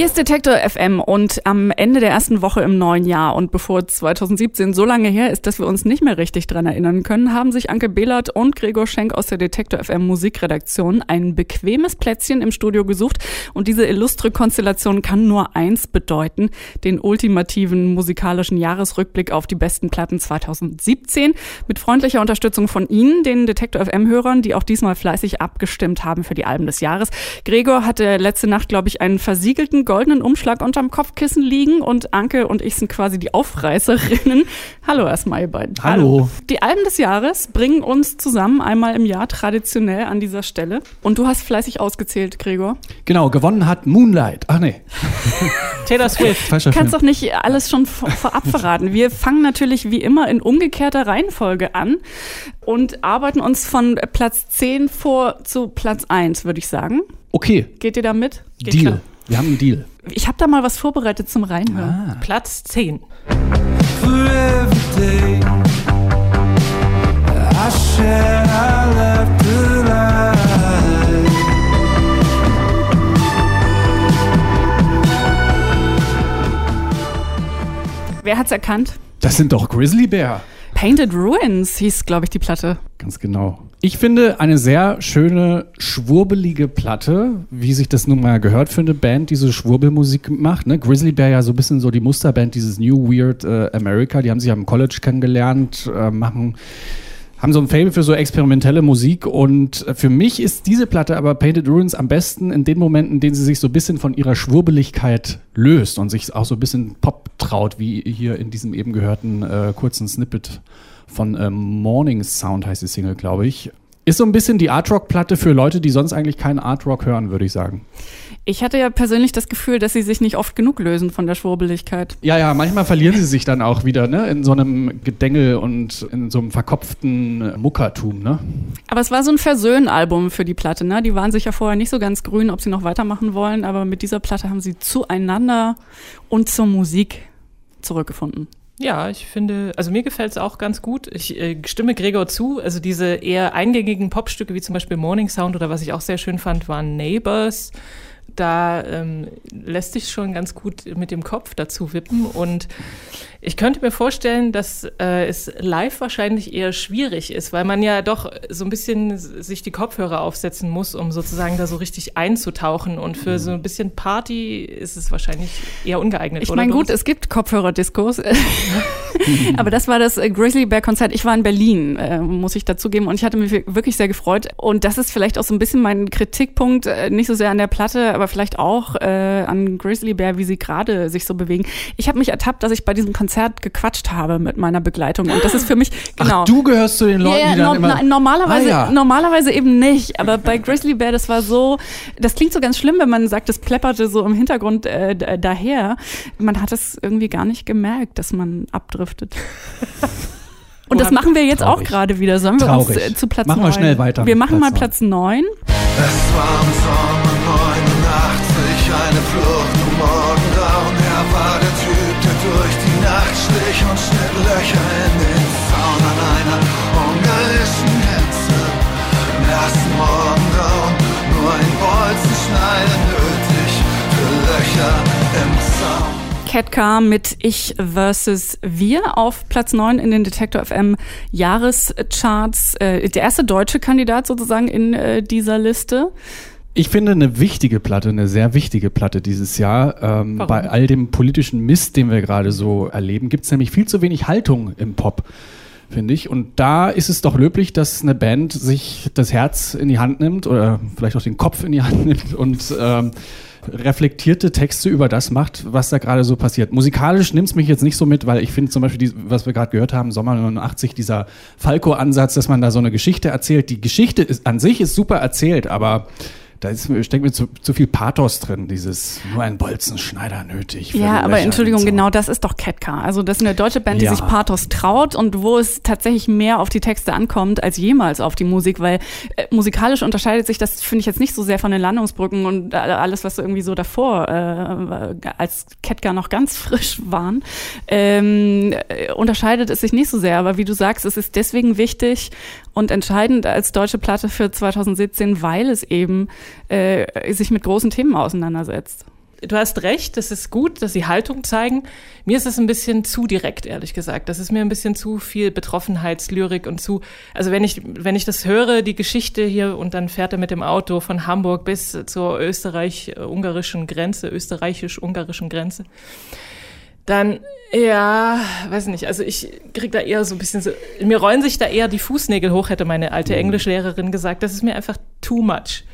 Hier ist Detektor FM und am Ende der ersten Woche im neuen Jahr. Und bevor 2017 so lange her ist, dass wir uns nicht mehr richtig dran erinnern können, haben sich Anke Behlert und Gregor Schenk aus der Detektor FM Musikredaktion ein bequemes Plätzchen im Studio gesucht. Und diese illustre Konstellation kann nur eins bedeuten, den ultimativen musikalischen Jahresrückblick auf die besten Platten 2017 mit freundlicher Unterstützung von Ihnen, den Detektor FM Hörern, die auch diesmal fleißig abgestimmt haben für die Alben des Jahres. Gregor hatte letzte Nacht, glaube ich, einen versiegelten goldenen Umschlag unterm Kopfkissen liegen und Anke und ich sind quasi die Aufreißerinnen. Hallo erstmal, ihr beiden. Hallo. Die Alben des Jahres bringen uns zusammen einmal im Jahr traditionell an dieser Stelle. Und du hast fleißig ausgezählt, Gregor. Genau, gewonnen hat Moonlight. Ach nee. Taylor Swift. Falscher Kannst Film. doch nicht alles schon vorab verraten. Wir fangen natürlich wie immer in umgekehrter Reihenfolge an und arbeiten uns von Platz 10 vor zu Platz 1, würde ich sagen. Okay. Geht ihr da mit? Geht Deal. Klar. Wir haben einen Deal. Ich habe da mal was vorbereitet zum Reinhören. Ah. Platz 10. Wer hat's erkannt? Das sind doch Grizzly Bear. Painted Ruins hieß, glaube ich, die Platte. Ganz genau. Ich finde eine sehr schöne, schwurbelige Platte, wie sich das nun mal gehört für eine Band, die so Schwurbelmusik macht. Ne? Grizzly Bear ja so ein bisschen so die Musterband, dieses New Weird äh, America. Die haben sich ja im College kennengelernt, äh, machen haben so ein Fable für so experimentelle Musik und äh, für mich ist diese Platte aber Painted Ruins am besten in den Momenten, in denen sie sich so ein bisschen von ihrer Schwurbeligkeit löst und sich auch so ein bisschen Pop traut, wie hier in diesem eben gehörten äh, kurzen Snippet von äh, Morning Sound heißt die Single, glaube ich. Ist so ein bisschen die Art Rock Platte für Leute, die sonst eigentlich keinen Art Rock hören, würde ich sagen. Ich hatte ja persönlich das Gefühl, dass sie sich nicht oft genug lösen von der Schwurbeligkeit. Ja, ja, manchmal verlieren sie sich dann auch wieder, ne, in so einem Gedengel und in so einem verkopften Muckertum, ne? Aber es war so ein Versöhnalbum für die Platte, ne? Die waren sich ja vorher nicht so ganz grün, ob sie noch weitermachen wollen, aber mit dieser Platte haben sie zueinander und zur Musik zurückgefunden. Ja, ich finde, also mir gefällt es auch ganz gut. Ich äh, stimme Gregor zu. Also diese eher eingängigen Popstücke wie zum Beispiel Morning Sound oder was ich auch sehr schön fand, waren Neighbors da ähm, lässt sich schon ganz gut mit dem Kopf dazu wippen. Und ich könnte mir vorstellen, dass äh, es live wahrscheinlich eher schwierig ist, weil man ja doch so ein bisschen sich die Kopfhörer aufsetzen muss, um sozusagen da so richtig einzutauchen. Und für so ein bisschen Party ist es wahrscheinlich eher ungeeignet. Ich meine, gut, es gibt Kopfhörer-Discos. Aber das war das äh, Grizzly Bear Konzert. Ich war in Berlin, äh, muss ich dazugeben. Und ich hatte mich wirklich sehr gefreut. Und das ist vielleicht auch so ein bisschen mein Kritikpunkt, äh, nicht so sehr an der Platte, aber vielleicht auch äh, an Grizzly Bear, wie sie gerade sich so bewegen. Ich habe mich ertappt, dass ich bei diesem Konzert gequatscht habe mit meiner Begleitung. Und das ist für mich, genau. Ach, du gehörst zu den Leuten, ja, ja, die dann no, immer... normalerweise, ah, ja. normalerweise eben nicht. Aber bei Grizzly Bear, das war so, das klingt so ganz schlimm, wenn man sagt, das plepperte so im Hintergrund äh, daher. Man hat es irgendwie gar nicht gemerkt, dass man abdriftet. Und das machen wir jetzt Traurig. auch gerade wieder. Sollen wir Traurig. uns äh, zu Platz 9? Machen wir schnell weiter. Wir machen Platz mal Platz 9. Es war im Sommer Schlich und schnitt Löcher in den Zaun an einer ungarischen Grenze. Im ersten Morgengrauen nur ein Bolzenschneider nötig für Löcher im Zaun. Cat mit Ich versus Wir auf Platz 9 in den Detector FM Jahrescharts. Äh, der erste deutsche Kandidat sozusagen in äh, dieser Liste. Ich finde eine wichtige Platte, eine sehr wichtige Platte dieses Jahr. Ähm, bei all dem politischen Mist, den wir gerade so erleben, gibt es nämlich viel zu wenig Haltung im Pop finde ich. Und da ist es doch löblich, dass eine Band sich das Herz in die Hand nimmt oder vielleicht auch den Kopf in die Hand nimmt und ähm, reflektierte Texte über das macht, was da gerade so passiert. Musikalisch nimmt es mich jetzt nicht so mit, weil ich finde zum Beispiel, die, was wir gerade gehört haben, Sommer 89, dieser Falco-Ansatz, dass man da so eine Geschichte erzählt. Die Geschichte ist, an sich ist super erzählt, aber da ist, steckt mir zu, zu viel Pathos drin, dieses nur ein Bolzenschneider nötig. Ja, aber Entschuldigung, so. genau das ist doch Ketka. Also das ist eine deutsche Band, die ja. sich Pathos traut und wo es tatsächlich mehr auf die Texte ankommt als jemals auf die Musik, weil äh, musikalisch unterscheidet sich das, finde ich jetzt nicht so sehr von den Landungsbrücken und alles, was irgendwie so davor, äh, als Ketka noch ganz frisch waren, ähm, äh, unterscheidet es sich nicht so sehr. Aber wie du sagst, es ist deswegen wichtig und entscheidend als deutsche Platte für 2017, weil es eben äh, sich mit großen Themen auseinandersetzt du hast recht, das ist gut, dass sie Haltung zeigen. Mir ist es ein bisschen zu direkt, ehrlich gesagt. Das ist mir ein bisschen zu viel Betroffenheitslyrik und zu, also wenn ich, wenn ich das höre, die Geschichte hier und dann fährt er mit dem Auto von Hamburg bis zur österreich-ungarischen Grenze, österreichisch-ungarischen Grenze, dann, ja, weiß nicht, also ich krieg da eher so ein bisschen so, mir rollen sich da eher die Fußnägel hoch, hätte meine alte mhm. Englischlehrerin gesagt. Das ist mir einfach too much.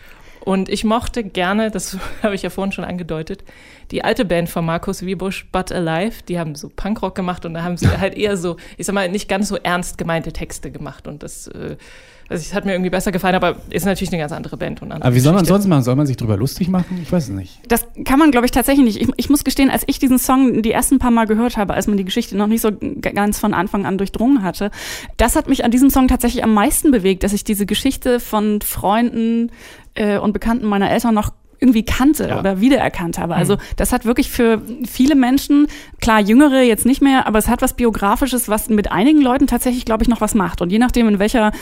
Und ich mochte gerne, das habe ich ja vorhin schon angedeutet, die alte Band von Markus Wiebusch, But Alive, die haben so Punkrock gemacht und da haben sie halt eher so, ich sag mal, nicht ganz so ernst gemeinte Texte gemacht. Und das, äh, also es hat mir irgendwie besser gefallen, aber ist natürlich eine ganz andere Band. Und andere aber wie soll man sonst machen? Soll man sich drüber lustig machen? Ich weiß es nicht. Das kann man, glaube ich, tatsächlich nicht. Ich, ich muss gestehen, als ich diesen Song die ersten paar Mal gehört habe, als man die Geschichte noch nicht so ganz von Anfang an durchdrungen hatte, das hat mich an diesem Song tatsächlich am meisten bewegt, dass ich diese Geschichte von Freunden, äh, und Bekannten meiner Eltern noch irgendwie kannte ja. oder wiedererkannt habe. Also hm. das hat wirklich für viele Menschen, klar jüngere jetzt nicht mehr, aber es hat was biografisches, was mit einigen Leuten tatsächlich, glaube ich, noch was macht. Und je nachdem, in welcher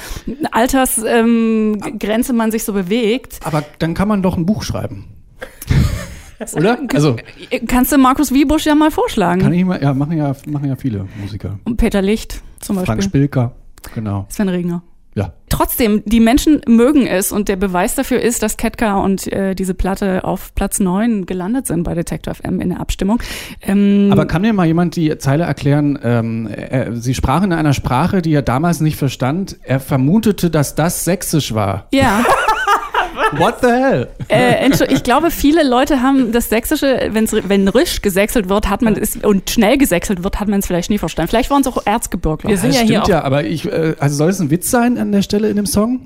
Altersgrenze ähm, man sich so bewegt. Aber dann kann man doch ein Buch schreiben. Oder? Also kannst du Markus Wiebusch ja mal vorschlagen. Kann ich mal, ja, machen ja, machen ja viele Musiker. Und Peter Licht zum Beispiel. Frank Spilker, genau. Sven Regner. Ja. Trotzdem, die Menschen mögen es und der Beweis dafür ist, dass Ketka und äh, diese Platte auf Platz 9 gelandet sind bei Detektor FM in der Abstimmung. Ähm, Aber kann mir mal jemand die Zeile erklären? Ähm, er, Sie sprachen in einer Sprache, die er damals nicht verstand. Er vermutete, dass das Sächsisch war. Ja. What the hell? Äh, ich glaube, viele Leute haben das Sächsische, wenn's, wenn Risch gesächselt wird, hat man es und schnell gesächselt wird, hat man es vielleicht nie verstanden. Vielleicht waren es auch Erzgebirgler. Wir sind ja, ja hier auch ja, aber ich, äh, also soll es ein Witz sein an der Stelle in dem Song?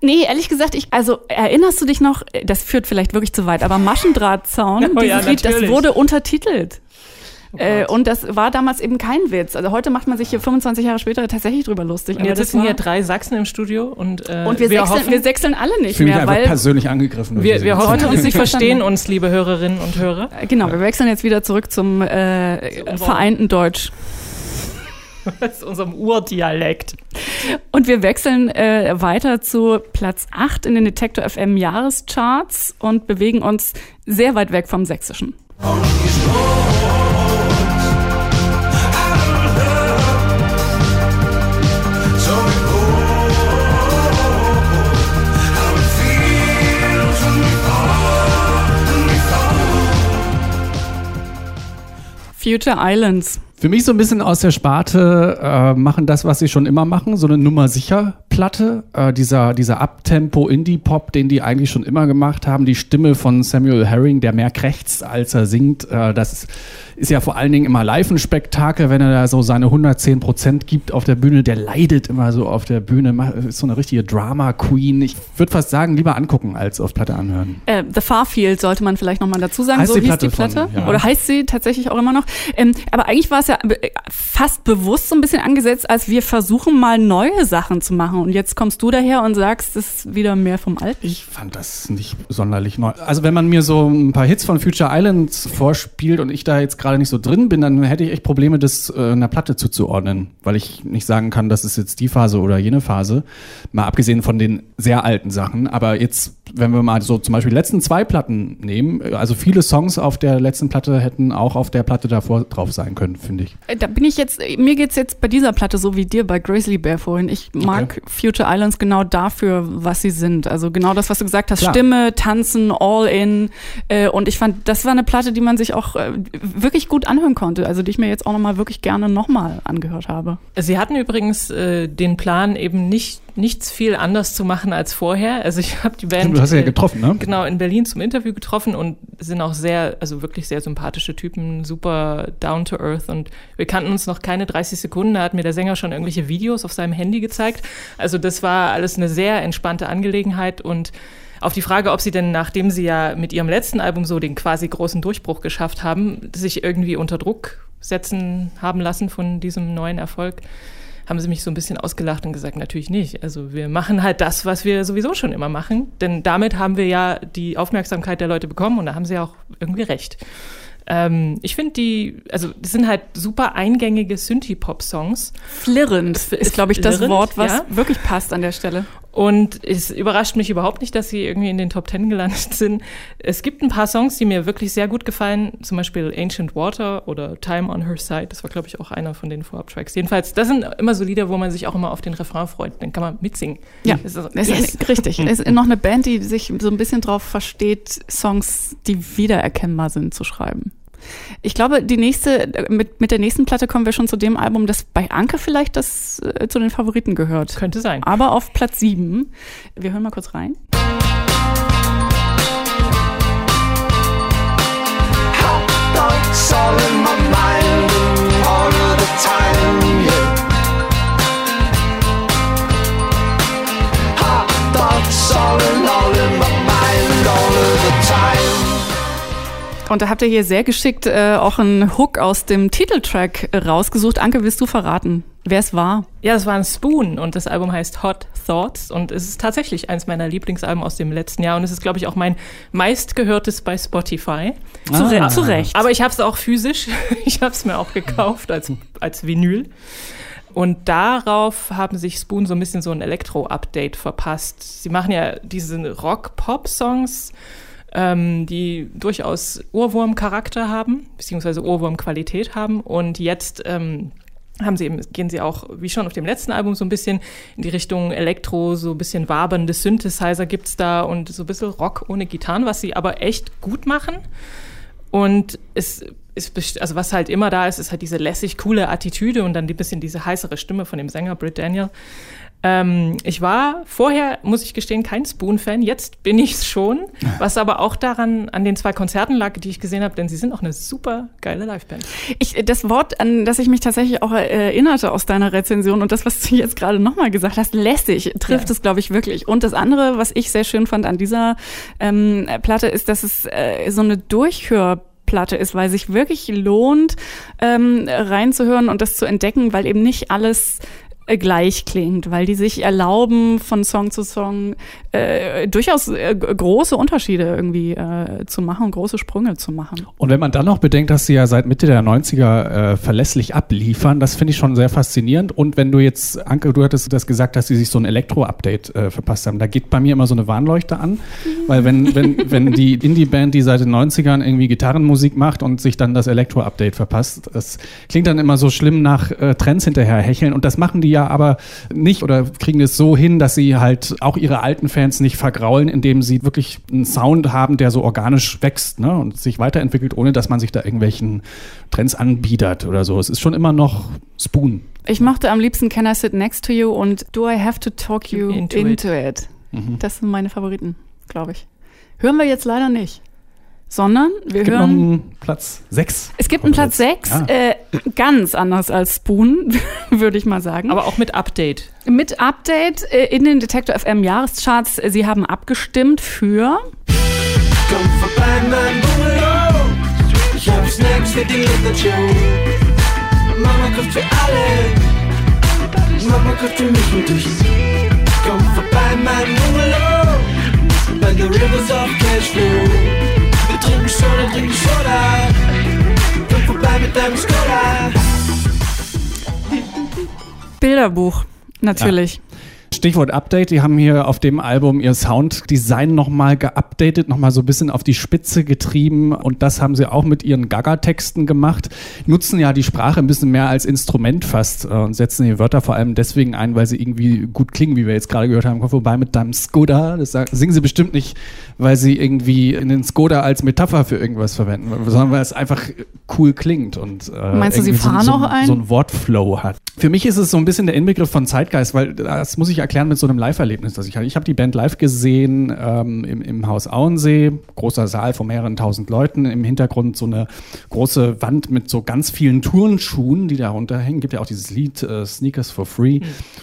Nee, ehrlich gesagt, ich, also erinnerst du dich noch, das führt vielleicht wirklich zu weit, aber Maschendrahtzaun, oh, dieses ja, Lied, das wurde untertitelt. Oh äh, und das war damals eben kein Witz. Also heute macht man sich hier 25 Jahre später tatsächlich drüber lustig. Und jetzt sitzen hier drei Sachsen im Studio und, äh, und wir, wir, sechseln, hoffen, wir sechseln alle nicht ich mehr. Mich weil persönlich angegriffen. Wir, wir hoffen, uns, Sie verstehen uns, liebe Hörerinnen und Hörer. Äh, genau, wir wechseln jetzt wieder zurück zum äh, vereinten Deutsch. Das ist unserem Urdialekt. Und wir wechseln äh, weiter zu Platz 8 in den Detektor FM Jahrescharts und bewegen uns sehr weit weg vom Sächsischen. Future Islands. Für mich so ein bisschen aus der Sparte äh, machen das, was sie schon immer machen, so eine Nummer sicher Platte, äh, dieser, dieser Abtempo Indie-Pop, den die eigentlich schon immer gemacht haben, die Stimme von Samuel Herring, der mehr krächzt, als er singt, äh, das ist ja vor allen Dingen immer live ein Spektakel, wenn er da so seine 110 Prozent gibt auf der Bühne. Der leidet immer so auf der Bühne, ist so eine richtige Drama-Queen. Ich würde fast sagen, lieber angucken als auf Platte anhören. Äh, The Farfield sollte man vielleicht nochmal dazu sagen. Heißt so hieß Platte die Platte. Von, ja. Oder heißt sie tatsächlich auch immer noch. Ähm, aber eigentlich war es ja fast bewusst so ein bisschen angesetzt, als wir versuchen mal neue Sachen zu machen. Und jetzt kommst du daher und sagst, es ist wieder mehr vom Alten. Ich fand das nicht sonderlich neu. Also wenn man mir so ein paar Hits von Future Islands vorspielt und ich da jetzt gerade nicht so drin bin, dann hätte ich echt Probleme, das äh, einer Platte zuzuordnen, weil ich nicht sagen kann, das ist jetzt die Phase oder jene Phase. Mal abgesehen von den sehr alten Sachen. Aber jetzt, wenn wir mal so zum Beispiel die letzten zwei Platten nehmen, also viele Songs auf der letzten Platte hätten auch auf der Platte davor drauf sein können, finde ich. Äh, da bin ich jetzt, mir geht es jetzt bei dieser Platte so wie dir bei Grizzly Bear vorhin. Ich mag okay. Future Islands genau dafür, was sie sind. Also genau das, was du gesagt hast. Klar. Stimme, Tanzen, All in. Äh, und ich fand, das war eine Platte, die man sich auch äh, wirklich wirklich gut anhören konnte, also die ich mir jetzt auch nochmal wirklich gerne nochmal angehört habe. Sie hatten übrigens äh, den Plan, eben nicht nichts viel anders zu machen als vorher. Also ich habe die Band. Du hast ja äh, getroffen, ne? Genau, in Berlin zum Interview getroffen und sind auch sehr, also wirklich sehr sympathische Typen, super down to earth und wir kannten uns noch keine 30 Sekunden. Da hat mir der Sänger schon irgendwelche Videos auf seinem Handy gezeigt. Also das war alles eine sehr entspannte Angelegenheit und auf die Frage, ob sie denn, nachdem sie ja mit ihrem letzten Album so den quasi großen Durchbruch geschafft haben, sich irgendwie unter Druck setzen haben lassen von diesem neuen Erfolg, haben sie mich so ein bisschen ausgelacht und gesagt, natürlich nicht. Also wir machen halt das, was wir sowieso schon immer machen, denn damit haben wir ja die Aufmerksamkeit der Leute bekommen und da haben sie auch irgendwie recht. Ähm, ich finde die, also das sind halt super eingängige Synthie-Pop-Songs. Flirrend ist, glaube ich, das Flirrend, Wort, was ja. wirklich passt an der Stelle. Und es überrascht mich überhaupt nicht, dass sie irgendwie in den Top Ten gelandet sind. Es gibt ein paar Songs, die mir wirklich sehr gut gefallen, zum Beispiel Ancient Water oder Time on Her Side. Das war, glaube ich, auch einer von den Vorab-Tracks. Jedenfalls, das sind immer so Lieder, wo man sich auch immer auf den Refrain freut. Dann kann man mitsingen. Ja, Das ist es yes. ist richtig. Es ist noch eine Band, die sich so ein bisschen drauf versteht, Songs, die wiedererkennbar sind, zu schreiben. Ich glaube, die nächste, mit, mit der nächsten Platte kommen wir schon zu dem Album, das bei Anke vielleicht das äh, zu den Favoriten gehört. Könnte sein. Aber auf Platz 7. Wir hören mal kurz rein. All in my mind all of the time, yeah. Hot thoughts all in, all in my mind all of the time. Und da habt ihr hier sehr geschickt äh, auch einen Hook aus dem Titeltrack rausgesucht. Anke, willst du verraten, wer es war? Ja, das war ein Spoon und das Album heißt Hot Thoughts und es ist tatsächlich eins meiner Lieblingsalben aus dem letzten Jahr und es ist, glaube ich, auch mein meistgehörtes bei Spotify. Zu, Re Ah. zu Recht. Aber ich habe es auch physisch. Ich habe es mir auch gekauft als, als Vinyl. Und darauf haben sich Spoon so ein bisschen so ein Elektro-Update verpasst. Sie machen ja diese Rock-Pop-Songs, ähm, die durchaus Ohrwurm-Charakter haben, beziehungsweise Ohrwurm-Qualität haben. Und jetzt ähm, haben sie eben, gehen sie auch, wie schon auf dem letzten Album, so ein bisschen in die Richtung Elektro, so ein bisschen wabernde Synthesizer gibt's da und so ein bisschen Rock ohne Gitarren, was sie aber echt gut machen. Und es ist, also was halt immer da ist, ist halt diese lässig coole Attitüde und dann ein bisschen diese heißere Stimme von dem Sänger Britt Daniel. Ähm, ich war vorher, muss ich gestehen, kein Spoon-Fan. Jetzt bin ich's schon. Was aber auch daran an den zwei Konzerten lag, die ich gesehen habe, denn sie sind auch eine super geile Liveband. Ich, das Wort, an das ich mich tatsächlich auch erinnerte aus deiner Rezension und das, was du jetzt gerade nochmal gesagt hast, lässig, trifft Ja. es, glaube ich, wirklich. Und das andere, was ich sehr schön fand an dieser ähm, Platte, ist, dass es äh, so eine Durchhörplatte ist, weil sich wirklich lohnt, ähm, reinzuhören und das zu entdecken, weil eben nicht alles äh, gleich klingt, weil die sich erlauben, von Song zu Song äh, durchaus äh, große Unterschiede irgendwie äh, zu machen, große Sprünge zu machen. Und wenn man dann noch bedenkt, dass sie ja seit Mitte der 90er äh, verlässlich abliefern, das finde ich schon sehr faszinierend. Und wenn du jetzt, Anke, du hattest das gesagt, dass sie sich so ein Elektro-Update äh, verpasst haben, da geht bei mir immer so eine Warnleuchte an. Weil wenn, wenn, wenn die Indie-Band, die seit den 90ern irgendwie Gitarrenmusik macht und sich dann das Elektro-Update verpasst, das klingt dann immer so schlimm nach äh, Trends hinterher hecheln. Und das machen die ja aber nicht oder kriegen es so hin, dass sie halt auch ihre alten Fans nicht vergraulen, indem sie wirklich einen Sound haben, der so organisch wächst ne, und sich weiterentwickelt, ohne dass man sich da irgendwelchen Trends anbiedert oder so. Es ist schon immer noch Spoon. Ich mochte am liebsten Can I Sit Next to You und Do I Have to Talk You Into Into, It. It. Das sind meine Favoriten, glaube ich. Hören wir jetzt leider nicht. Sondern wir Es gibt noch hören. einen Platz 6. Es gibt einen Platz 6, Ja. äh, ganz anders als Spoon, würde ich mal sagen. Aber auch mit Update. mit Update äh, in den Detektor FM Jahrescharts. Äh, Sie haben abgestimmt für Komm vorbei, mein Bungalow. Ich hab Snacks für die Literature. Mama kocht für alle. Mama kocht für mich und dich. Bilderbuch, natürlich. Stichwort Update, die haben hier auf dem Album ihr Sounddesign nochmal geupdatet, nochmal so ein bisschen auf die Spitze getrieben und das haben sie auch mit ihren Gaga-Texten gemacht. Nutzen ja die Sprache ein bisschen mehr als Instrument fast äh, und setzen die Wörter vor allem deswegen ein, weil sie irgendwie gut klingen, wie wir jetzt gerade gehört haben. Komm vorbei mit deinem Skoda. Das singen sie bestimmt nicht, weil sie irgendwie den Skoda als Metapher für irgendwas verwenden, sondern weil es einfach cool klingt und äh, Meinst du, sie irgendwie so- fahren so, auch ein? so ein Wortflow hat. Für mich ist es so ein bisschen der Inbegriff von Zeitgeist, weil das muss ich erklären mit so einem Live-Erlebnis, das ich hatte. Ich habe die Band live gesehen ähm, im, im Haus Auensee, großer Saal von mehreren tausend Leuten, im Hintergrund so eine große Wand mit so ganz vielen Turnschuhen, die da runterhängen. Gibt ja auch dieses Lied äh, Sneakers for Free.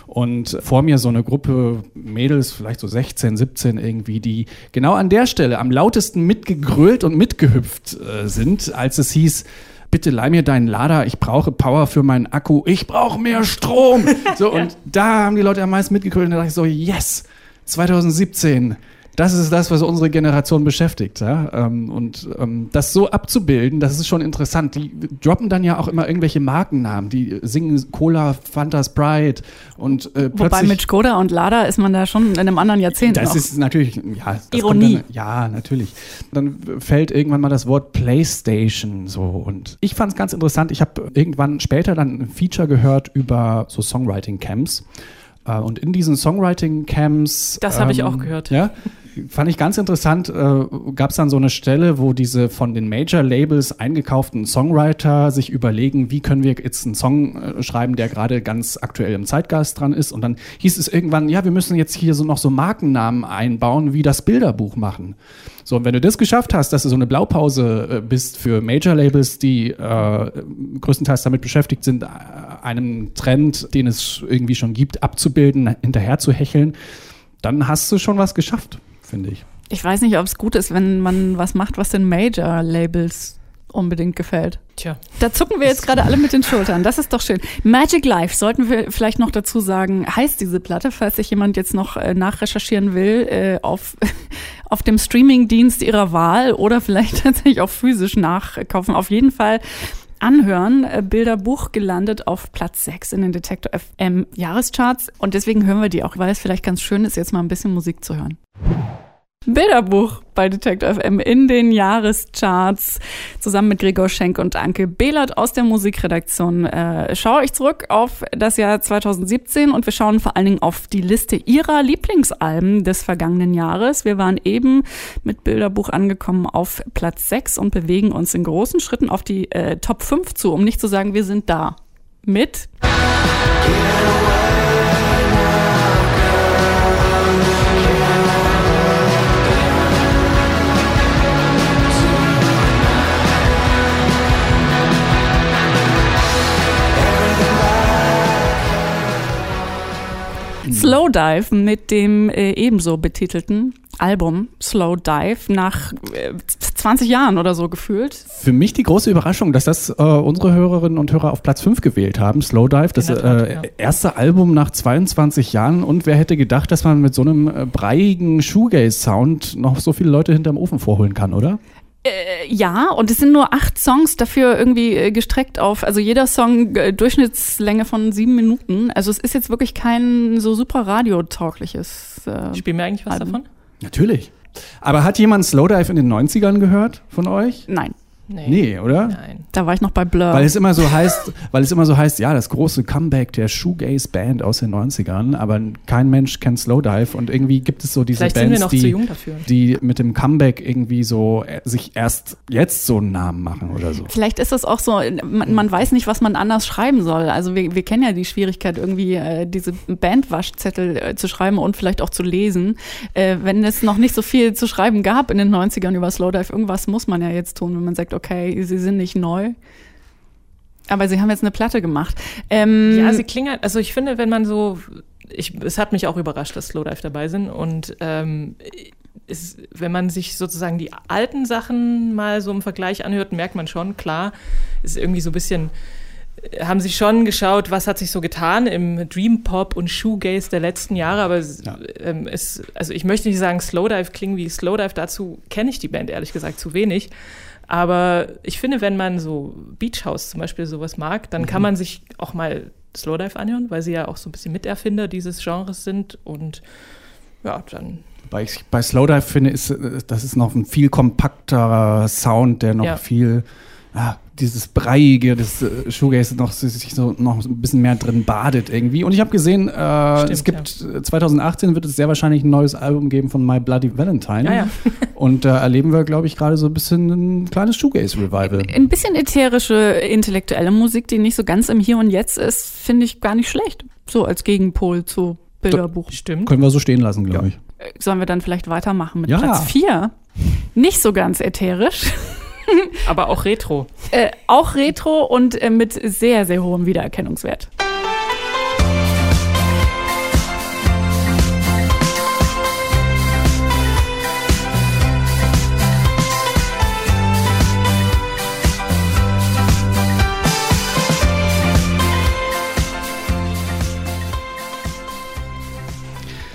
Und vor mir so eine Gruppe Mädels, vielleicht so 16, 17 irgendwie, die genau an der Stelle am lautesten mitgegrölt und mitgehüpft äh, sind, als es hieß, bitte leih mir deinen Lader, ich brauche Power für meinen Akku, ich brauche mehr Strom. So, und da haben die Leute am meisten mitgegrölt und da dachte ich so, yes, 2017, das ist das, was unsere Generation beschäftigt. Ja? Ähm, und ähm, das so abzubilden, das ist schon interessant. Die droppen dann ja auch immer irgendwelche Markennamen. Die singen Cola, Fanta, Sprite und äh, Wobei mit Skoda und Lada ist man da schon in einem anderen Jahrzehnt das noch. ist natürlich, ja. Ironie. Dann, ja, natürlich. Dann fällt irgendwann mal das Wort Playstation so. Und ich fand es ganz interessant. Ich habe irgendwann später dann ein Feature gehört über so Songwriting-Camps. Äh, Und in diesen Songwriting-Camps. Das habe ich auch gehört. Ja. Fand ich ganz interessant, äh, gab es dann so eine Stelle, wo diese von den Major-Labels eingekauften Songwriter sich überlegen, wie können wir jetzt einen Song äh, schreiben, der gerade ganz aktuell im Zeitgeist dran ist. Und dann hieß es irgendwann, ja, wir müssen jetzt hier so noch so Markennamen einbauen, wie das Bilderbuch machen. So, und wenn du das geschafft hast, dass du so eine Blaupause äh, bist für Major-Labels, die äh, größtenteils damit beschäftigt sind, äh, einem Trend, den es irgendwie schon gibt, abzubilden, hinterher zu hecheln, dann hast du schon was geschafft, finde ich. Ich weiß nicht, ob es gut ist, wenn man was macht, was den Major-Labels unbedingt gefällt. Tja. Da zucken wir jetzt gerade alle mit den Schultern. Das ist doch schön. Magic Life, sollten wir vielleicht noch dazu sagen, heißt diese Platte, falls sich jemand jetzt noch äh, nachrecherchieren will, äh, auf, auf dem Streamingdienst ihrer Wahl oder vielleicht tatsächlich auch physisch nachkaufen. Auf jeden Fall anhören. Äh, Bilderbuch gelandet auf Platz 6 in den Detektor FM Jahrescharts. Und deswegen hören wir die auch, weil es vielleicht ganz schön ist, jetzt mal ein bisschen Musik zu hören. Bilderbuch bei Detector FM in den Jahrescharts zusammen mit Gregor Schenk und Anke Behlert aus der Musikredaktion. Äh, schaue ich zurück auf das Jahr 2017 und wir schauen vor allen Dingen auf die Liste ihrer Lieblingsalben des vergangenen Jahres. Wir waren eben mit Bilderbuch angekommen auf Platz 6 und bewegen uns in großen Schritten auf die äh, Top 5 zu, um nicht zu sagen, wir sind da. Mit Slow Dive mit dem äh, ebenso betitelten Album Slow Dive nach äh, 20 Jahren oder so gefühlt. Für mich die große Überraschung, dass das äh, unsere Hörerinnen und Hörer auf Platz 5 gewählt haben. Slowdive, das In der Tat, äh, ja. erste Album nach 22 Jahren. Und wer hätte gedacht, dass man mit so einem äh, breiigen Shoegaze-Sound noch so viele Leute hinterm Ofen vorholen kann, oder? Äh, ja, und es sind nur acht Songs dafür irgendwie äh, gestreckt auf, also jeder Song äh, Durchschnittslänge von sieben Minuten. Also es ist jetzt wirklich kein so super radiotaugliches. Äh, Spielen wir eigentlich was Alben. davon? Natürlich. Aber hat jemand Slowdive in den 90ern gehört von euch? nein, Nee, oder? Nein. da war ich noch bei Blur. Weil es immer so heißt, weil es immer so heißt, ja, das große Comeback der Shoegaze Band aus den 90ern, aber kein Mensch kennt Slowdive und irgendwie gibt es so diese Vielleicht Bands, die, die mit dem Comeback irgendwie so äh, sich erst jetzt so einen Namen machen oder so. Vielleicht ist das auch so, man, man weiß nicht, was man anders schreiben soll. Also wir, wir kennen ja die Schwierigkeit, irgendwie äh, diese Bandwaschzettel äh, zu schreiben und vielleicht auch zu lesen. Äh, wenn es noch nicht so viel zu schreiben gab in den 90ern über Slowdive, irgendwas muss man ja jetzt tun, wenn man sagt, okay, sie sind nicht neu. Aber sie haben jetzt eine Platte gemacht. Ähm, Ja, sie klingen halt, also ich finde, wenn man so, ich, es hat mich auch überrascht, dass Slowdive dabei sind und ähm, ist, wenn man sich sozusagen die alten Sachen mal so im Vergleich anhört, merkt man schon, klar, ist irgendwie so ein bisschen, äh, haben sie schon geschaut, was hat sich so getan im Dream Pop und Shoegaze der letzten Jahre, aber Ja. ähm, es, also ich möchte nicht sagen, Slowdive klingen wie Slowdive, dazu kenne ich die Band ehrlich gesagt zu wenig. Aber ich finde, wenn man so Beach House zum Beispiel sowas mag, dann kann man sich auch mal Slowdive anhören, weil sie ja auch so ein bisschen Miterfinder dieses Genres sind. Und ja, dann Weil ich bei Slowdive finde, ist, das ist noch ein viel kompakterer Sound, der noch Ja. viel, ah, dieses Breiige, das äh, Shoegaze noch sich so noch ein bisschen mehr drin badet irgendwie. Und ich habe gesehen, äh, Stimmt, es gibt äh, 2018 wird es sehr wahrscheinlich ein neues Album geben von My Bloody Valentine. Ja, ja. Und da erleben wir, glaube ich, gerade so ein bisschen ein kleines Shoegaze-Revival. ein bisschen ätherische, intellektuelle Musik, die nicht so ganz im Hier und Jetzt ist, finde ich gar nicht schlecht. So als Gegenpol zu Bilderbuch. stimmt. Können wir so stehen lassen, glaube ich. Äh, Sollen wir dann vielleicht weitermachen mit Ja. Platz 4? Nicht so ganz ätherisch. Aber auch Retro. Äh, auch retro und äh, mit sehr, sehr hohem Wiedererkennungswert.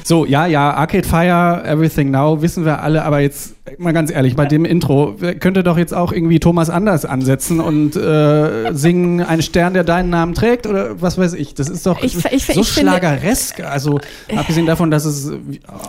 So, ja, ja, Arcade Fire, Everything Now, wissen wir alle, aber jetzt mal ganz ehrlich, bei dem Intro könnte doch jetzt auch irgendwie Thomas Anders ansetzen und äh, singen Ein Stern, der deinen Namen trägt oder was weiß ich. Das ist doch Ich- ich- so ich finde- schlageresk. Also, abgesehen davon, dass es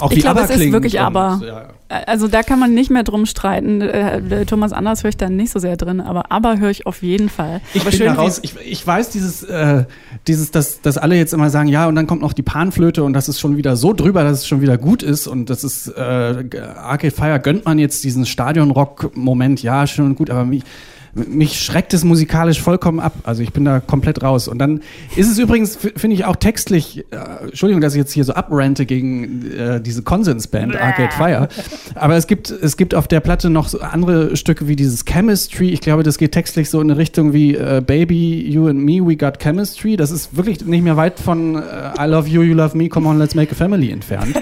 auch Ich wie glaube, Aber es ist klingt wirklich und, Aber. Ja. Also da kann man nicht mehr drum streiten. Äh, Thomas Anders höre ich da nicht so sehr drin, aber aber höre ich auf jeden Fall. Ich Aber bin schön, da wie- raus. Ich, ich weiß dieses, äh, dieses, dass, dass alle jetzt immer sagen, ja, und dann kommt noch die Panflöte und das ist schon wieder so drüber, dass es schon wieder gut ist und das ist äh, Arcade Fire gönnt man jetzt diesen Stadionrock-Moment, ja, schön und gut, aber mich, mich schreckt es musikalisch vollkommen ab. Also ich bin da komplett raus. Und dann ist es übrigens, finde ich, auch textlich, äh, Entschuldigung, dass ich jetzt hier so abrante gegen äh, diese Konsensband Arcade Fire. Aber es gibt, es gibt auf der Platte noch so andere Stücke wie dieses Chemistry. Ich glaube, das geht textlich so in eine Richtung wie äh, Baby, You and Me, We Got Chemistry. Das ist wirklich nicht mehr weit von äh, I Love You, You Love Me, Come on, Let's Make a Family entfernt.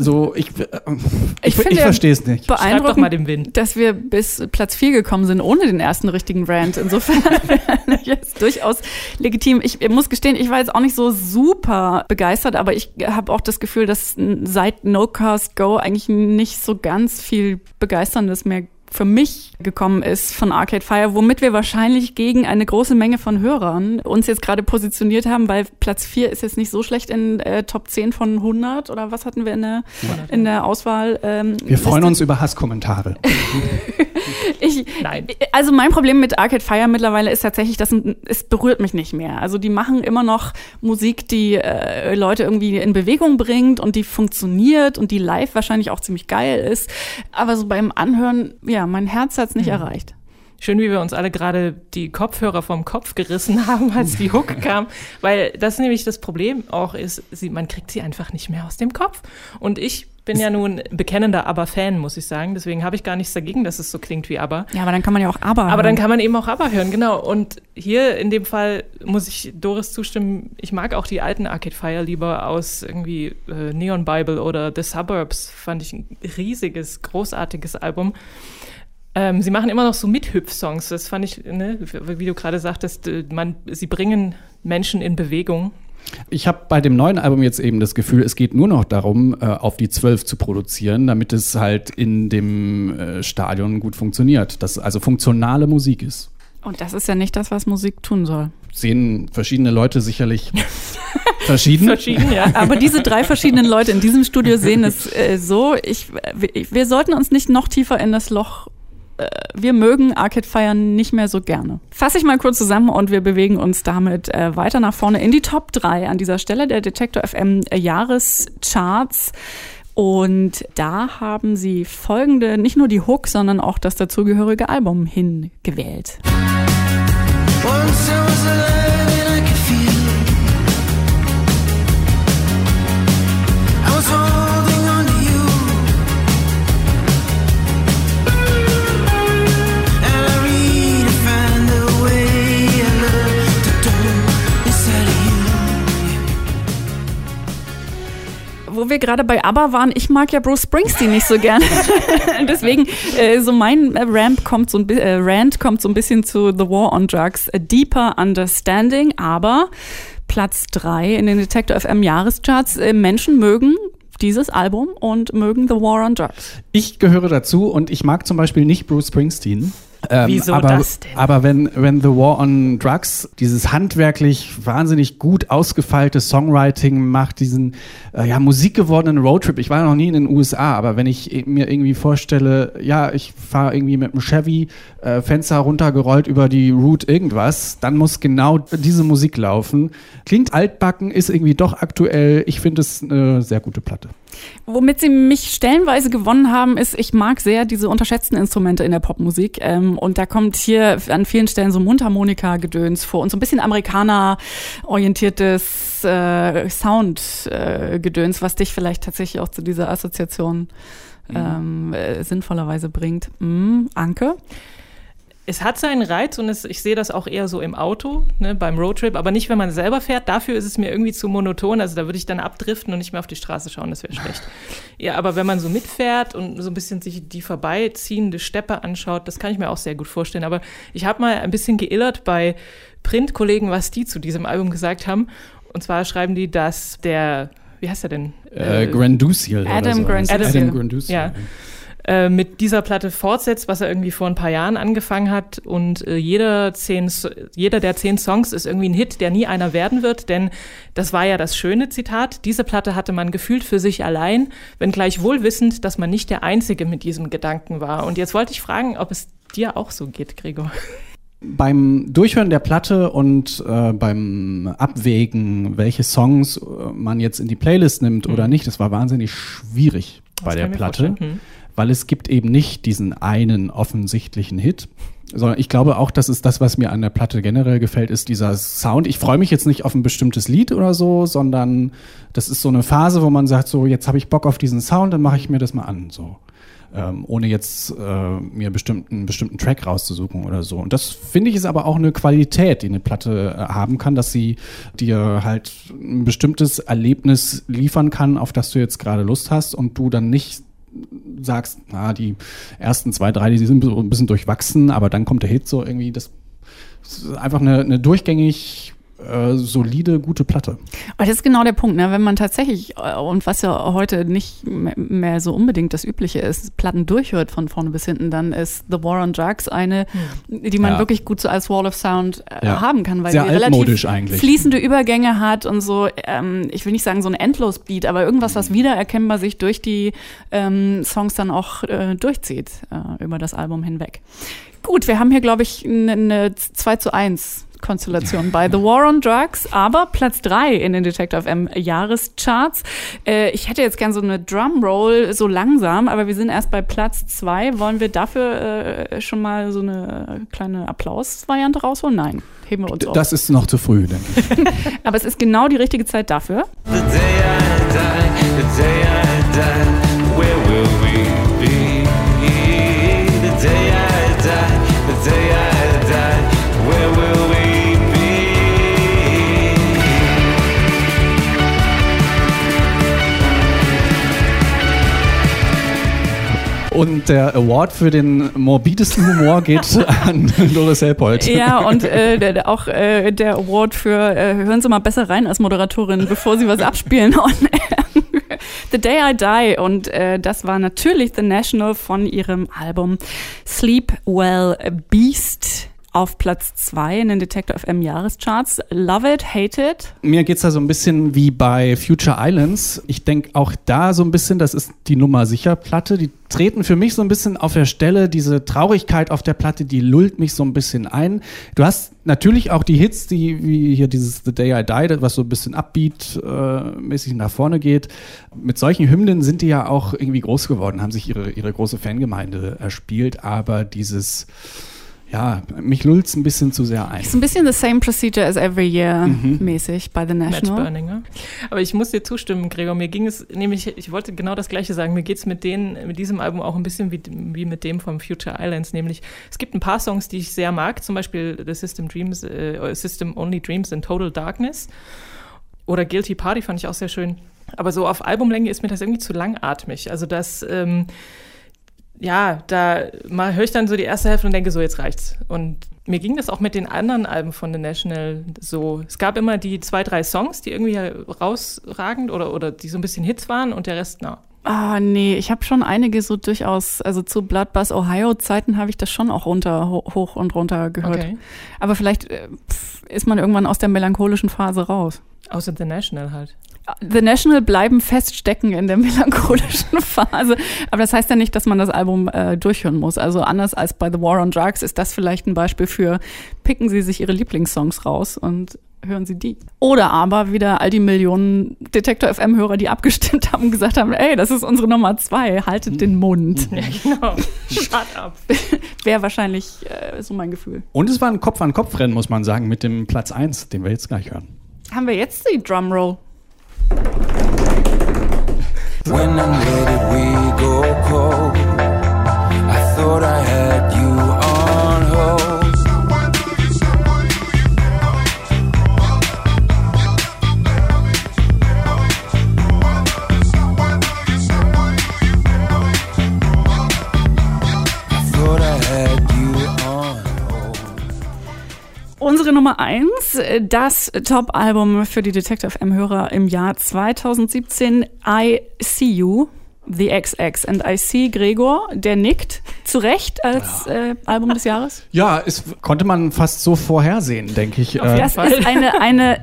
So, ich, äh, ich, ich, ja verstehe es nicht. Schreib doch Beeindruckend, mal dem Wind. dass wir bis Platz 4 gekommen sind, ohne den ersten richtigen Rant. Insofern wäre jetzt durchaus legitim. Ich muss gestehen, ich war jetzt auch nicht so super begeistert, aber ich habe auch das Gefühl, dass seit No Cars Go eigentlich nicht so ganz viel Begeisterndes mehr für mich gekommen ist von Arcade Fire, womit wir wahrscheinlich gegen eine große Menge von Hörern uns jetzt gerade positioniert haben, weil Platz 4 ist jetzt nicht so schlecht in äh, Top 10 von 100 oder was hatten wir in der, in der Auswahl? Ähm, Wir freuen Liste? uns über Hasskommentare. Ich, Nein. Also mein Problem mit Arcade Fire mittlerweile ist tatsächlich, dass es berührt mich nicht mehr. Also die machen immer noch Musik, die äh, Leute irgendwie in Bewegung bringt und die funktioniert und die live wahrscheinlich auch ziemlich geil ist. Aber so beim Anhören, ja, mein Herz hat es nicht erreicht. Schön, wie wir uns alle gerade die Kopfhörer vom Kopf gerissen haben, als die Hook kam, weil das nämlich das Problem auch ist, sie, man kriegt sie einfach nicht mehr aus dem Kopf. Und ich bin ja nun bekennender Aber-Fan, muss ich sagen. Deswegen habe ich gar nichts dagegen, dass es so klingt wie Aber. Ja, aber dann kann man ja auch aber. Aber dann hören. kann man eben auch Aber hören, genau. Und hier in dem Fall muss ich Doris zustimmen, ich mag auch die alten Arcade Fire lieber aus irgendwie äh, Neon Bible oder The Suburbs, fand ich ein riesiges, großartiges Album. Ähm, sie machen immer noch so Mithüpf-Songs, das fand ich, ne, wie du gerade sagtest, äh, man, sie bringen Menschen in Bewegung. Ich habe bei dem neuen Album jetzt eben das Gefühl, es geht nur noch darum, äh, auf die 12 zu produzieren, damit es halt in dem äh, Stadion gut funktioniert. Dass also funktionale Musik ist. Und das ist ja nicht das, was Musik tun soll. Sehen verschiedene Leute sicherlich verschieden. Verschieden, ja. Aber diese drei verschiedenen Leute in diesem Studio sehen es äh, so. Ich, wir, wir sollten uns nicht noch tiefer in das Loch. Äh, wir mögen Arcade Fire nicht mehr so gerne. Fasse ich mal kurz zusammen und wir bewegen uns damit äh, weiter nach vorne in die Top 3 an dieser Stelle der Detektor FM Jahrescharts. Und da haben sie folgende, nicht nur die Hook, sondern auch das dazugehörige Album hingewählt. Once Wo wir gerade bei ABBA waren, ich mag ja Bruce Springsteen nicht so gerne. Deswegen, äh, so mein äh, Ramp kommt so ein äh, Rant kommt so ein bisschen zu The War on Drugs, A Deeper Understanding, aber Platz drei in den Detector FM Jahrescharts. Äh, Menschen mögen dieses Album und mögen The War on Drugs. Ich gehöre dazu und ich mag zum Beispiel nicht Bruce Springsteen. Ähm, Wieso aber, das denn? Aber wenn, wenn The War on Drugs dieses handwerklich wahnsinnig gut ausgefeilte Songwriting macht, diesen äh, ja, musikgewordenen Roadtrip. Ich war noch nie in den USA, aber wenn ich mir irgendwie vorstelle, ja, ich fahre irgendwie mit einem Chevy, äh, Fenster runtergerollt über die Route irgendwas, dann muss genau diese Musik laufen. Klingt altbacken, ist irgendwie doch aktuell. Ich finde es eine sehr gute Platte. Womit sie mich stellenweise gewonnen haben, ist, ich mag sehr diese unterschätzten Instrumente in der Popmusik. Ähm, und da kommt hier an vielen Stellen so Mundharmonika-Gedöns vor und so ein bisschen Amerikaner-orientiertes äh, Sound-Gedöns, was dich vielleicht tatsächlich auch zu dieser Assoziation ähm, äh, sinnvollerweise bringt. Mm, Anke? Es hat seinen Reiz und es, ich sehe das auch eher so im Auto, ne, beim Roadtrip, aber nicht, wenn man selber fährt. Dafür ist es mir irgendwie zu monoton. Also da würde ich dann abdriften und nicht mehr auf die Straße schauen, das wäre schlecht. Ja, aber wenn man so mitfährt und so ein bisschen sich die vorbeiziehende Steppe anschaut, das kann ich mir auch sehr gut vorstellen. Aber ich habe mal ein bisschen geillert bei Printkollegen, was die zu diesem Album gesagt haben. Und zwar schreiben die, dass der wie heißt er denn? Äh, Granduciel. Adam so. Granduciel. Adam Granduciel. Ja. Äh, mit dieser Platte fortsetzt, was er irgendwie vor ein paar Jahren angefangen hat. Und äh, jeder, zehn, jeder der zehn Songs ist irgendwie ein Hit, der nie einer werden wird, denn das war ja das schöne Zitat. Diese Platte hatte man gefühlt für sich allein, wenngleich wohl wissend, dass man nicht der Einzige mit diesem Gedanken war. Und jetzt wollte ich fragen, ob es dir auch so geht, Gregor. Beim Durchhören der Platte und äh, beim Abwägen, welche Songs äh, man jetzt in die Playlist nimmt oder nicht, das war wahnsinnig schwierig bei Mhm. Das der ich mir Platte, vorstellen. Weil es gibt eben nicht diesen einen offensichtlichen Hit, sondern ich glaube auch, das ist das, was mir an der Platte generell gefällt, ist dieser Sound. Ich freue mich jetzt nicht auf ein bestimmtes Lied oder so, sondern das ist so eine Phase, wo man sagt, so jetzt habe ich Bock auf diesen Sound, dann mache ich mir das mal an, so ähm, ohne jetzt äh, mir bestimmten, einen bestimmten Track rauszusuchen oder so. Und das finde ich ist aber auch eine Qualität, die eine Platte äh, haben kann, dass sie dir halt ein bestimmtes Erlebnis liefern kann, auf das du jetzt gerade Lust hast und du dann nicht sagst, na, die ersten zwei, drei, die sind so ein bisschen durchwachsen, aber dann kommt der Hit so irgendwie, das ist einfach eine, eine durchgängig äh, solide, gute Platte. Aber das ist genau der Punkt, ne? wenn man tatsächlich, äh, und was ja heute nicht mehr so unbedingt das Übliche ist, Platten durchhört von vorne bis hinten, dann ist The War on Drugs eine, die man Ja. wirklich gut so als Wall of Sound äh, Ja. haben kann, weil Sehr sie relativ eigentlich. fließende Übergänge hat und so, ähm, ich will nicht sagen so ein Endlosbeat, aber irgendwas, was wiedererkennbar sich durch die ähm, Songs dann auch äh, durchzieht äh, über das Album hinweg. Gut, wir haben hier, glaube ich, eine, eine 2 zu 1 Konstellation bei The War on Drugs, aber Platz 3 in den Detective FM Jahrescharts. Äh, ich hätte jetzt gern so eine Drumroll so langsam, aber wir sind erst bei Platz 2. Wollen wir dafür äh, schon mal so eine kleine Applaus-Variante rausholen? Nein, heben wir uns auf. Das ist noch zu früh, denke ich. Aber es ist genau die richtige Zeit dafür. The day I die, the day I die, Und der Award für den morbidesten Humor geht an Doris Helpold. Ja, und äh, der, auch äh, der Award für äh, hören Sie mal besser rein als Moderatorin, bevor Sie was abspielen. air. The Day I Die. Und äh, das war natürlich The National von ihrem Album Sleep Well Beast auf Platz 2 in den Detector FM Jahrescharts. Love it, hate it. Mir geht's da so ein bisschen wie bei Future Islands. Ich denke auch da so ein bisschen, das ist die Nummer sicher Platte. Die treten für mich so ein bisschen auf der Stelle. Diese Traurigkeit auf der Platte, die lullt mich so ein bisschen ein. Du hast natürlich auch die Hits, die wie hier dieses The Day I Died, was so ein bisschen Upbeat-mäßig nach vorne geht. Mit solchen Hymnen sind die ja auch irgendwie groß geworden, haben sich ihre, ihre große Fangemeinde erspielt. Aber dieses, ja, mich lullt's ein bisschen zu sehr ein. Ist ein bisschen the same procedure as every year mäßig bei The National. Matchburning, ne? Aber ich muss dir zustimmen, Gregor. Mir ging es nämlich, ich wollte genau das Gleiche sagen. Mir geht's mit denen, mit diesem Album auch ein bisschen wie, wie mit dem vom Future Islands. Nämlich, es gibt ein paar Songs, die ich sehr mag. Zum Beispiel The System Dreams, äh, System Only Dreams in Total Darkness. Oder Guilty Party fand ich auch sehr schön. Aber so auf Albumlänge ist mir das irgendwie zu langatmig. Also das, ähm, ja, da mal höre ich dann so die erste Hälfte und denke so, jetzt reicht's. Und mir ging das auch mit den anderen Alben von The National so. Es gab immer die zwei, drei Songs, die irgendwie rausragend oder, oder die so ein bisschen Hits waren und der Rest, na. Ah, nee, ich habe schon einige so durchaus, also zu Bloodbath Ohio Zeiten habe ich das schon auch runter, ho hoch und runter gehört. Okay. Aber vielleicht äh, pf, ist man irgendwann aus der melancholischen Phase raus. Außer The National halt. The National bleiben feststecken in der melancholischen Phase. Aber das heißt ja nicht, dass man das Album äh, durchhören muss. Also anders als bei The War on Drugs ist das vielleicht ein Beispiel für, picken Sie sich Ihre Lieblingssongs raus und hören Sie die. Oder aber wieder all die Millionen Detektor FM-Hörer, die abgestimmt haben und gesagt haben, ey, das ist unsere Nummer zwei, haltet den Mund. Ja, genau. Shut up. Wäre wahrscheinlich äh, so mein Gefühl. Und es war ein Kopf-an-Kopf-Rennen, muss man sagen, mit dem Platz 1, den wir jetzt gleich hören. Haben wir jetzt die Drumroll? When I'm ready, we go cold. I thought I had Unsere Nummer eins, das Top-Album für die Detective M-Hörer im Jahr 2017, I See You. The XX and I See Gregor, der nickt zu Recht als äh, Album des Jahres. Ja, es konnte man fast so vorhersehen, denke ich. Auf das ist eine, eine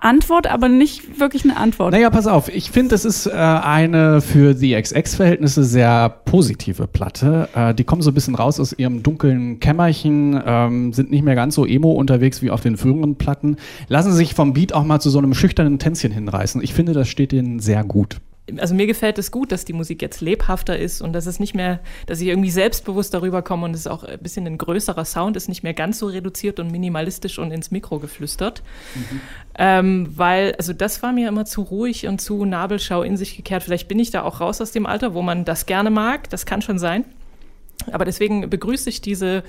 Antwort, aber nicht wirklich eine Antwort. Naja, pass auf. Ich finde, es ist äh, eine für The XX-Verhältnisse sehr positive Platte. Äh, die kommen so ein bisschen raus aus ihrem dunklen Kämmerchen, ähm, sind nicht mehr ganz so emo unterwegs wie auf den früheren Platten, lassen sich vom Beat auch mal zu so einem schüchternen Tänzchen hinreißen. Ich finde, das steht ihnen sehr gut also mir gefällt es gut, dass die Musik jetzt lebhafter ist und dass es nicht mehr, dass ich irgendwie selbstbewusst darüber komme und es auch ein bisschen ein größerer Sound ist, nicht mehr ganz so reduziert und minimalistisch und ins Mikro geflüstert. Mhm. Ähm, weil, also das war mir immer zu ruhig und zu Nabelschau in sich gekehrt. Vielleicht bin ich da auch raus aus dem Alter, wo man das gerne mag, das kann schon sein. Aber deswegen begrüße ich diese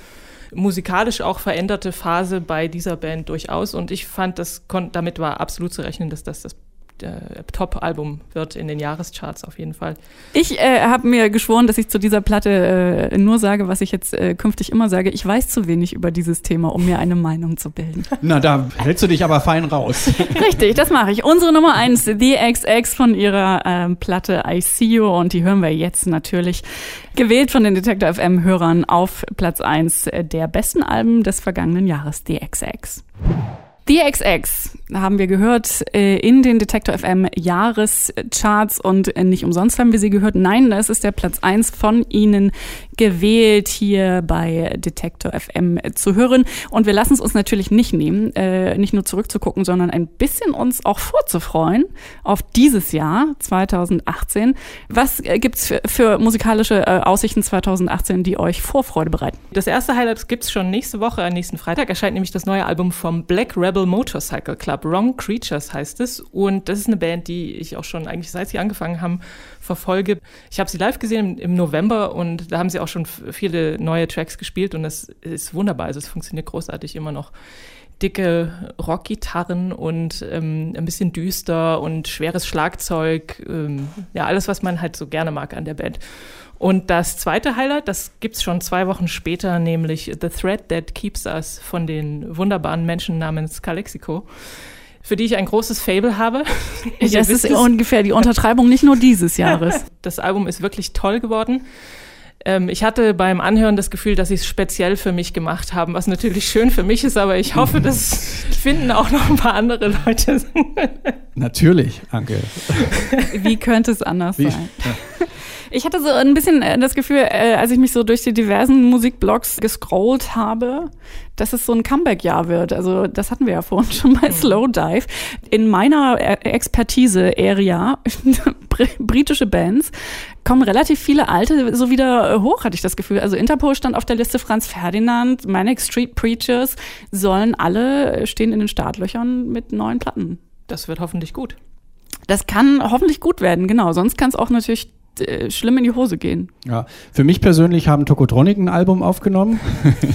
musikalisch auch veränderte Phase bei dieser Band durchaus und ich fand, das damit war absolut zu rechnen, dass das das äh, Top-Album wird in den Jahrescharts auf jeden Fall. Ich äh, habe mir geschworen, dass ich zu dieser Platte äh, nur sage, was ich jetzt äh, künftig immer sage. Ich weiß zu wenig über dieses Thema, um mir eine Meinung zu bilden. Na, da hältst du dich aber fein raus. Richtig, das mache ich. Unsere Nummer eins, The XX von ihrer ähm, Platte I See You und die hören wir jetzt natürlich gewählt von den Detector FM Hörern auf Platz eins der besten Alben des vergangenen Jahres, The XX. The XX haben wir gehört äh, in den Detektor FM Jahrescharts und äh, nicht umsonst haben wir sie gehört. Nein, das ist der Platz eins von Ihnen gewählt hier bei Detektor FM zu hören. Und wir lassen es uns natürlich nicht nehmen, äh, nicht nur zurückzugucken, sondern ein bisschen uns auch vorzufreuen auf dieses Jahr 2018. Was gibt's für, für musikalische Aussichten 2018, die euch Vorfreude bereiten? Das erste Highlight gibt's schon nächste Woche, nächsten Freitag erscheint nämlich das neue Album vom Black Rebel Motorcycle. Club. Wrong Creatures heißt es. Und das ist eine Band, die ich auch schon eigentlich seit sie angefangen haben, verfolge. Ich habe sie live gesehen im, November und da haben sie auch schon viele neue Tracks gespielt und das ist wunderbar. Also es funktioniert großartig immer noch. Dicke Rockgitarren und ähm, ein bisschen düster und schweres Schlagzeug. Ähm, ja, alles, was man halt so gerne mag an der Band. Und das zweite Highlight, das gibt's schon zwei Wochen später, nämlich The Thread That Keeps Us von den wunderbaren Menschen namens Calexico für die ich ein großes Fable habe. Ich das ist ungefähr die Untertreibung nicht nur dieses Jahres. Das Album ist wirklich toll geworden. Ähm, ich hatte beim Anhören das Gefühl, dass sie es speziell für mich gemacht haben, was natürlich schön für mich ist, aber ich hoffe, das finden auch noch ein paar andere Leute. Natürlich, Anke. Wie könnte es anders Wie, sein? Ja. Ich hatte so ein bisschen äh, das Gefühl, äh, als ich mich so durch die diversen Musikblogs gescrollt habe, dass es so ein Comeback-Jahr wird. Also das hatten wir ja vorhin schon bei. Slow Dive. In meiner äh, Expertise-Area, britische Bands, kommen relativ viele alte so wieder hoch, hatte ich das Gefühl. Also Interpol stand auf der Liste Franz Ferdinand, Manic Street Preachers sollen alle stehen in den Startlöchern mit neuen Platten. Das wird hoffentlich gut. Das kann hoffentlich gut werden, genau. Sonst kann es auch natürlich äh, schlimm in die Hose gehen. Ja, für mich persönlich haben Tokotronic ein Album aufgenommen.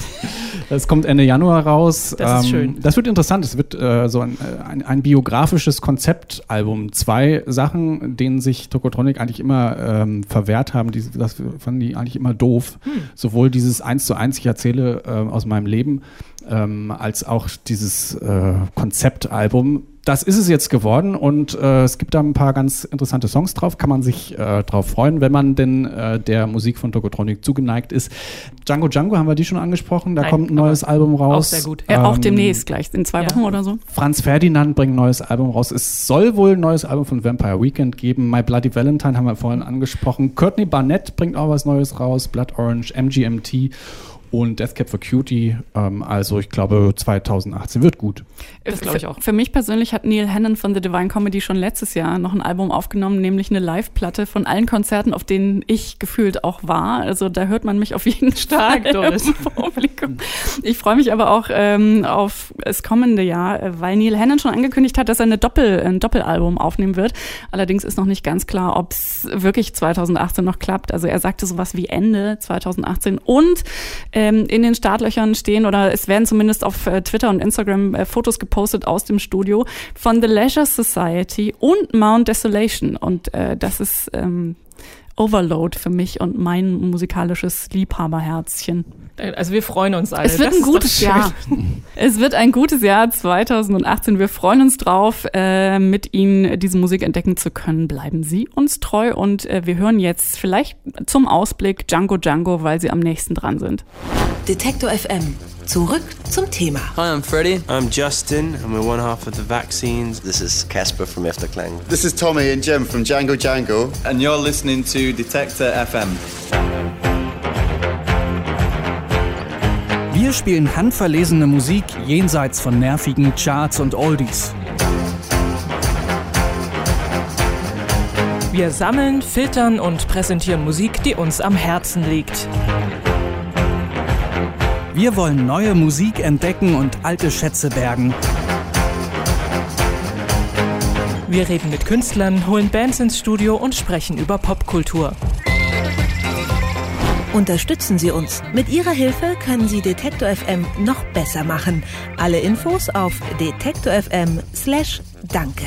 das kommt Ende Januar raus. Das ist ähm, schön. Das wird interessant. Es wird äh, so ein, äh, ein, ein, biografisches Konzeptalbum. Zwei Sachen, denen sich Tokotronic eigentlich immer ähm, verwehrt haben. Die, das fanden die eigentlich immer doof. Hm. Sowohl dieses eins zu eins, ich erzähle äh, aus meinem Leben, ähm, als auch dieses äh, Konzeptalbum das ist es jetzt geworden und äh, es gibt da ein paar ganz interessante Songs drauf. Kann man sich äh, drauf freuen, wenn man denn äh, der Musik von Tokotronic zugeneigt ist. Django Django haben wir die schon angesprochen. Da Nein, kommt ein neues Album raus. Auch sehr gut. Ja, auch ähm, demnächst gleich, in zwei ja. Wochen oder so. Franz Ferdinand bringt ein neues Album raus. Es soll wohl ein neues Album von Vampire Weekend geben. My Bloody Valentine haben wir vorhin angesprochen. Courtney Barnett bringt auch was Neues raus. Blood Orange, MGMT und Death Cap for Cutie. Ähm, also ich glaube 2018 wird gut. Das glaube ich auch. Für mich persönlich hat Neil Hannon von The Divine Comedy schon letztes Jahr noch ein Album aufgenommen, nämlich eine Live-Platte von allen Konzerten, auf denen ich gefühlt auch war. Also da hört man mich auf jeden Stark Doris. Publikum. Ich freue mich aber auch ähm, auf das kommende Jahr, weil Neil Hannon schon angekündigt hat, dass er eine Doppel, ein Doppelalbum aufnehmen wird. Allerdings ist noch nicht ganz klar, ob es wirklich 2018 noch klappt. Also er sagte sowas wie Ende 2018 und ähm, in den Startlöchern stehen oder es werden zumindest auf äh, Twitter und Instagram äh, Fotos gepostet aus dem Studio von The Leisure Society und Mount Desolation. Und äh, das ist ähm, Overload für mich und mein musikalisches Liebhaberherzchen. Also wir freuen uns alle. Es wird Das ein gutes. Jahr. Es wird ein gutes Jahr 2018. Wir freuen uns drauf, äh, mit Ihnen diese Musik entdecken zu können. Bleiben Sie uns treu und äh, wir hören jetzt vielleicht zum Ausblick Django Django, weil Sie am nächsten dran sind. Detektor FM. Zurück zum Thema. Hi, I'm Freddie. I'm Justin, and we're one half of the vaccines. This is Casper from Efterklang. This is Tommy and Jem from Django Django. And you're listening to Detector FM. Wir spielen handverlesene Musik jenseits von nervigen Charts und Oldies. Wir sammeln, filtern und präsentieren Musik, die uns am Herzen liegt. Wir wollen neue Musik entdecken und alte Schätze bergen. Wir reden mit Künstlern, holen Bands ins Studio und sprechen über Popkultur. Unterstützen Sie uns. Mit Ihrer Hilfe können Sie Detektor FM noch besser machen. Alle Infos auf detektor FM slash danke.